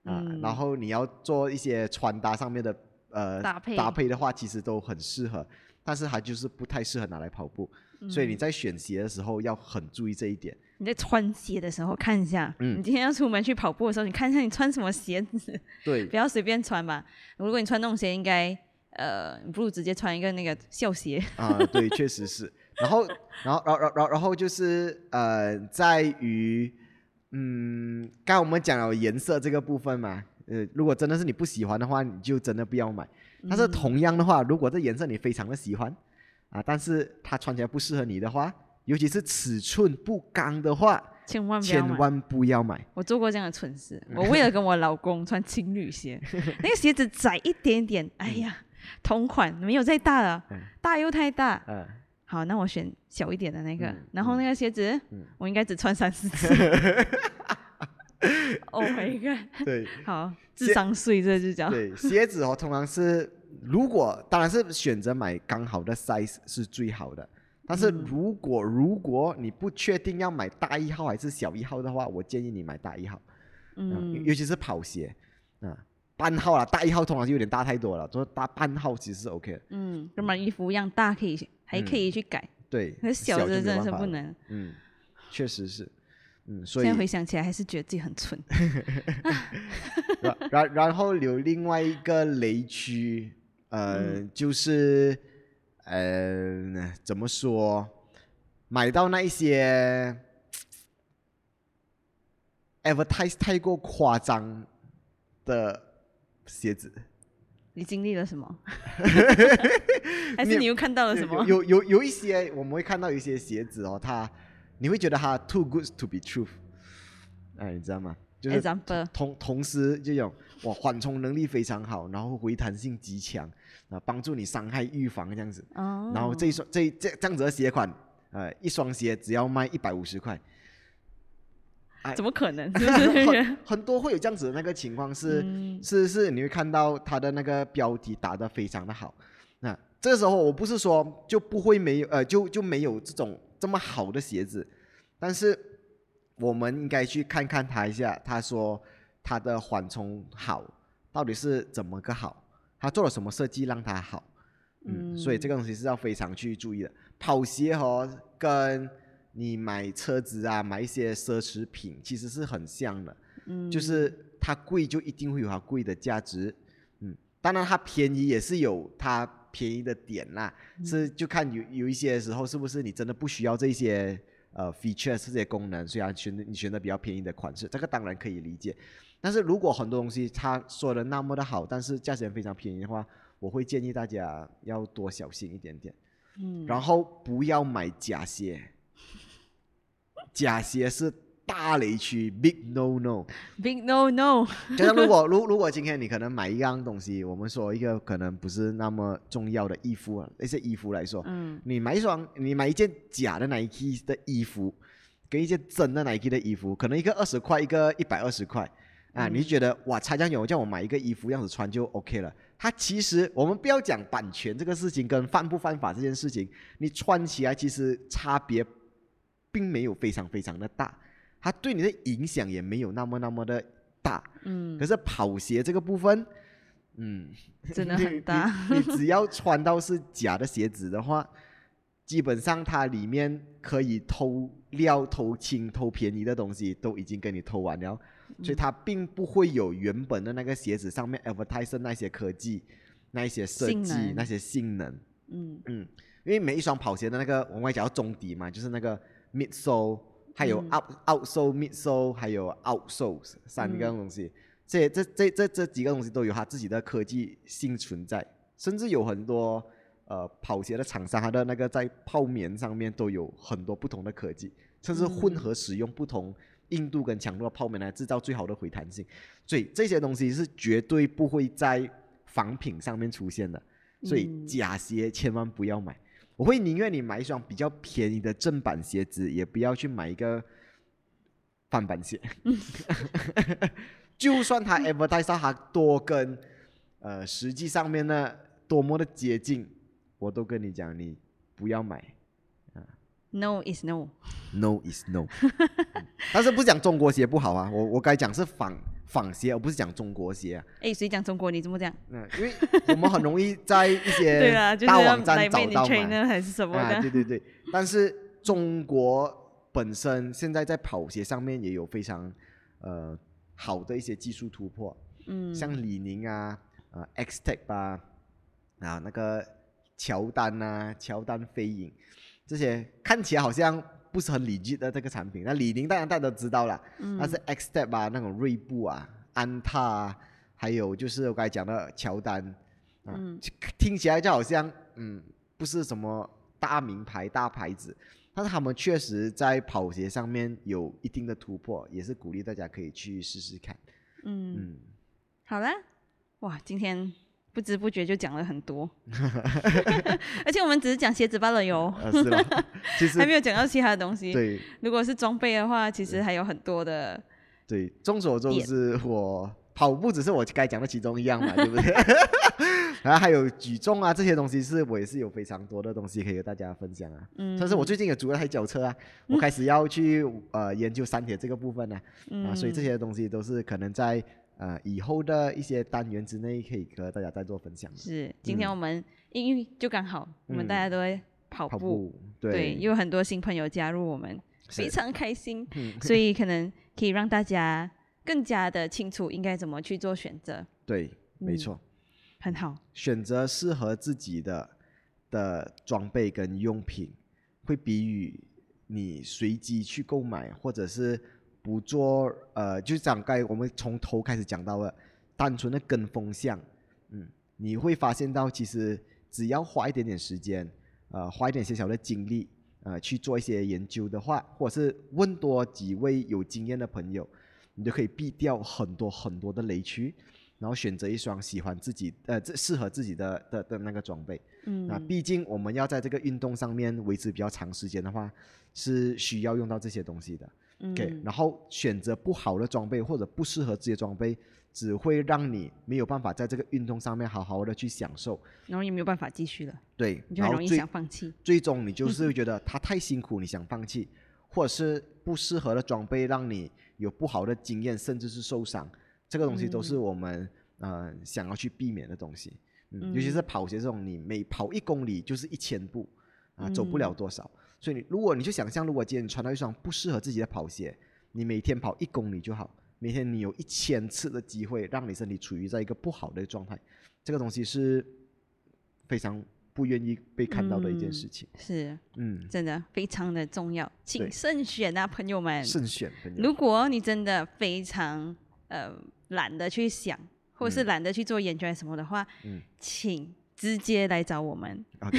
啊，然后你要做一些穿搭上面的呃搭配搭配的话，其实都很适合，但是它就是不太适合拿来跑步，所以你在选鞋的时候要很注意这一点。你在穿鞋的时候看一下，嗯，你今天要出门去跑步的时候，你看一下你穿什么鞋子，对，不要随便穿吧。如果你穿那种鞋，应该。呃，不如直接穿一个那个校鞋啊，对，确实是。然后，然后，然后，然后，然后就是呃，在于，嗯，刚我们讲了颜色这个部分嘛，呃，如果真的是你不喜欢的话，你就真的不要买。但是同样的话，如果这颜色你非常的喜欢啊，但是它穿起来不适合你的话，尤其是尺寸不刚的话，千万千万不要买。我做过这样的蠢事，我为了跟我老公穿情侣鞋，那个鞋子窄一点点，哎呀。同款没有再大了，大又太大。嗯，好，那我选小一点的那个。然后那个鞋子，我应该只穿三四次。Oh my god！对，好，智商税这就叫。对，鞋子哦，通常是如果当然是选择买刚好的 size 是最好的。但是如果如果你不确定要买大一号还是小一号的话，我建议你买大一号。嗯，尤其是跑鞋啊。半号啦，大一号通常是有点大太多了，说大半号其实是 OK 的。嗯，跟买衣服一样大，可以还可以去改。对，那小的真的是不能。嗯，确实是。嗯，所以现在回想起来还是觉得自己很蠢。然然然后有另外一个雷区，呃，就是呃，怎么说，买到那一些 advertise 太过夸张的。鞋子，你经历了什么？还是你又看到了什么？有有有一些，我们会看到一些鞋子哦，它你会觉得它 too good to be true，哎，你知道吗？就是同同时这种哇，缓冲能力非常好，然后回弹性极强，啊，帮助你伤害预防这样子。哦。然后这一双这这这样子的鞋款，呃，一双鞋只要卖一百五十块，哎怎么可能？是不是？很很多会有这样子的那个情况是，嗯是是，你会看到他的那个标题打得非常的好。那这个时候我不是说就不会没有呃就就没有这种这么好的鞋子，但是我们应该去看看他一下，他说他的缓冲好到底是怎么个好，他做了什么设计让他好。嗯，所以这个东西是要非常去注意的。跑鞋和，跟你买车子啊，买一些奢侈品，其实是很像的。嗯，就是它贵就一定会有它贵的价值，嗯，当然它便宜也是有它便宜的点啦，是就看有有一些时候是不是你真的不需要这些呃 feature 这些功能，虽然选你选择比较便宜的款式，这个当然可以理解，但是如果很多东西它说的那么的好，但是价钱非常便宜的话，我会建议大家要多小心一点点，嗯，然后不要买假鞋，假鞋是大雷区，big no no。big no no，就是如果 如如果今天你可能买一样东西，我们说一个可能不是那么重要的衣服啊，那些衣服来说，嗯你买一双，你买一件假的 Nike 的衣服，跟一件真的 Nike 的衣服，可能一个二十块，一个一百二十块，啊，嗯你就觉得哇，差这样远，我叫我买一个衣服，这样子穿就 OK 了。它其实我们不要讲版权这个事情跟犯不犯法这件事情，你穿起来其实差别并没有非常非常的大，它对你的影响也没有那么那么的大。嗯。可，是跑鞋这个部分，嗯，真的很大。你你只要穿到是假的鞋子的话，基本上它里面可以偷料、偷轻、偷便宜的东西都已经给你偷完了，嗯。所以它并不会有原本的那个鞋子上面 advertise 那些科技、那一些设计、那些性能。嗯。嗯，因为每一双跑鞋的那个我们会讲到中底嘛，就是那个 mid sole，还有嗯 out、out sole、mid sole，还有 out sole 三个嗯东西。这这这这这几个东西都有它自己的科技性存在，甚至有很多呃跑鞋的厂商，它的那个在泡棉上面都有很多不同的科技，甚至混合使用不同硬度跟强度的泡棉来制造最好的回弹性。所以这些东西是绝对不会在仿品上面出现的。所以嗯假鞋千万不要买。我会宁愿你买一双比较便宜的正版鞋子，也不要去买一个翻版鞋。就算它 advertise 到它多跟呃实际上面呢多么的接近，我都跟你讲，你不要买。，no is no，No is no 嗯。但是不讲中国鞋不好啊，我我该讲是仿仿鞋，而不是讲中国鞋啊。哎，谁讲中国？你怎么讲？嗯，因为我们很容易在一些 大网站找到嘛。trainer 还是什么啊，对？对对，但是中国本身现在在跑鞋上面也有非常呃好的一些技术突破，嗯，像李宁啊、呃 X Tech 啊、啊那个乔丹啊、乔丹飞影这些看起来好像不是很理智的这个产品，那李宁当然大家都知道了，嗯。但是 X Step 啊，那种锐步啊、安踏啊，还有就是我刚才讲的乔丹啊，嗯。就听起来就好像嗯不是什么大名牌大牌子，但是他们确实在跑鞋上面有一定的突破，也是鼓励大家可以去试试看。嗯，嗯，好了，哇，今天不知不觉就讲了很多，而且我们只是讲鞋子罢了哟，呃 是了，其实还没有讲到其他的东西。对如果是装备的话，其实还有很多的。对，众所周知，我跑步只是我该讲的其中一样嘛，对不对？然后还有举重啊这些东西，是我也是有非常多的东西可以和大家分享啊。嗯，但是我最近也租了台脚车啊，我开始要去呃研究山铁这个部分呢、嗯啊，所以这些东西都是可能在呃以后的一些单元之内可以和大家再做分享。是今天嗯我们因为就刚好我们大家都会跑步，跑步对，对，又有很多新朋友加入我们，非常开心，嗯 所以可能可以让大家更加的清楚应该怎么去做选择，对，没嗯错。很好。选择适合自己的的装备跟用品，会比与你随机去购买，或者是不做呃，就讲刚才我们从头开始讲到了，单纯的跟风向，嗯，你会发现到其实只要花一点点时间，呃，花一点小小的精力，呃，去做一些研究的话，或者是问多几位有经验的朋友，你就可以避掉很多很多的雷区。然后选择一双喜欢自己呃这适合自己的的的那个装备。嗯，那毕竟我们要在这个运动上面维持比较长时间的话，是需要用到这些东西的。嗯然后选择不好的装备或者不适合自己的装备，只会让你没有办法在这个运动上面好好的去享受，然后也没有办法继续了，对，你就很容易想放弃。最终你就是会觉得它太辛苦，你想放弃，或者是不适合的装备让你有不好的经验，甚至是受伤，这个东西都是我们、呃想要去避免的东西。嗯，尤其是跑鞋这种，你每跑一公里就是一千步啊，走不了多少。所以你如果你就想象，如果今天你穿到一双不适合自己的跑鞋，你每天跑一公里就好，每天你有一千次的机会让你身体处于在一个不好的状态，这个东西是非常不愿意被看到的一件事情。是嗯，真的非常的重要，请慎选啊，朋友们。慎选朋友。如果你真的非常呃懒得去想，或者是嗯懒得去做研究什么的话，嗯请直接来找我们，OK，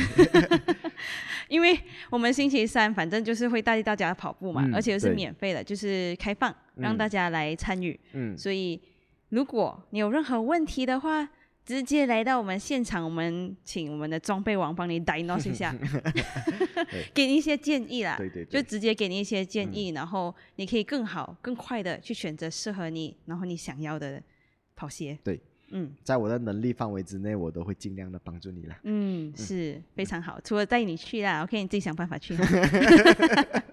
因为我们星期三反正就是会带大家跑步嘛，嗯而且又是免费的，就是开放让嗯大家来参与。嗯，所以如果你有任何问题的话，直接来到我们现场，我们请我们的装备王帮你 diagnose 一下，给你一些建议啦。对对对，就直接给你一些建议，然后你可以更好、更快的去选择适合你，然后你想要的跑鞋。对，嗯在我的能力范围之内，我都会尽量的帮助你啦。嗯，是非常好。除了带你去啦，OK，你自己想办法去哈。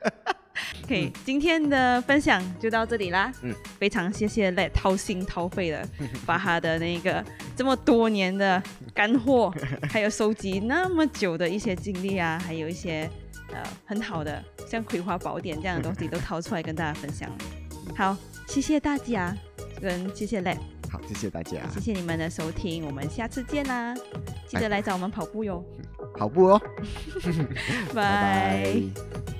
OK，今天的分享就到这里啦。嗯，非常谢谢 Let 掏心掏肺的 把他的那个这么多年的干货，还有收集那么久的一些经历啊，还有一些呃很好的像《葵花宝典》这样的东西都掏出来跟大家分享。好，谢谢大家，跟谢谢 lab 好，谢谢大家，谢谢你们的收听，我们下次见啦！记得来找我们跑步哟，跑步哦，拜。拜拜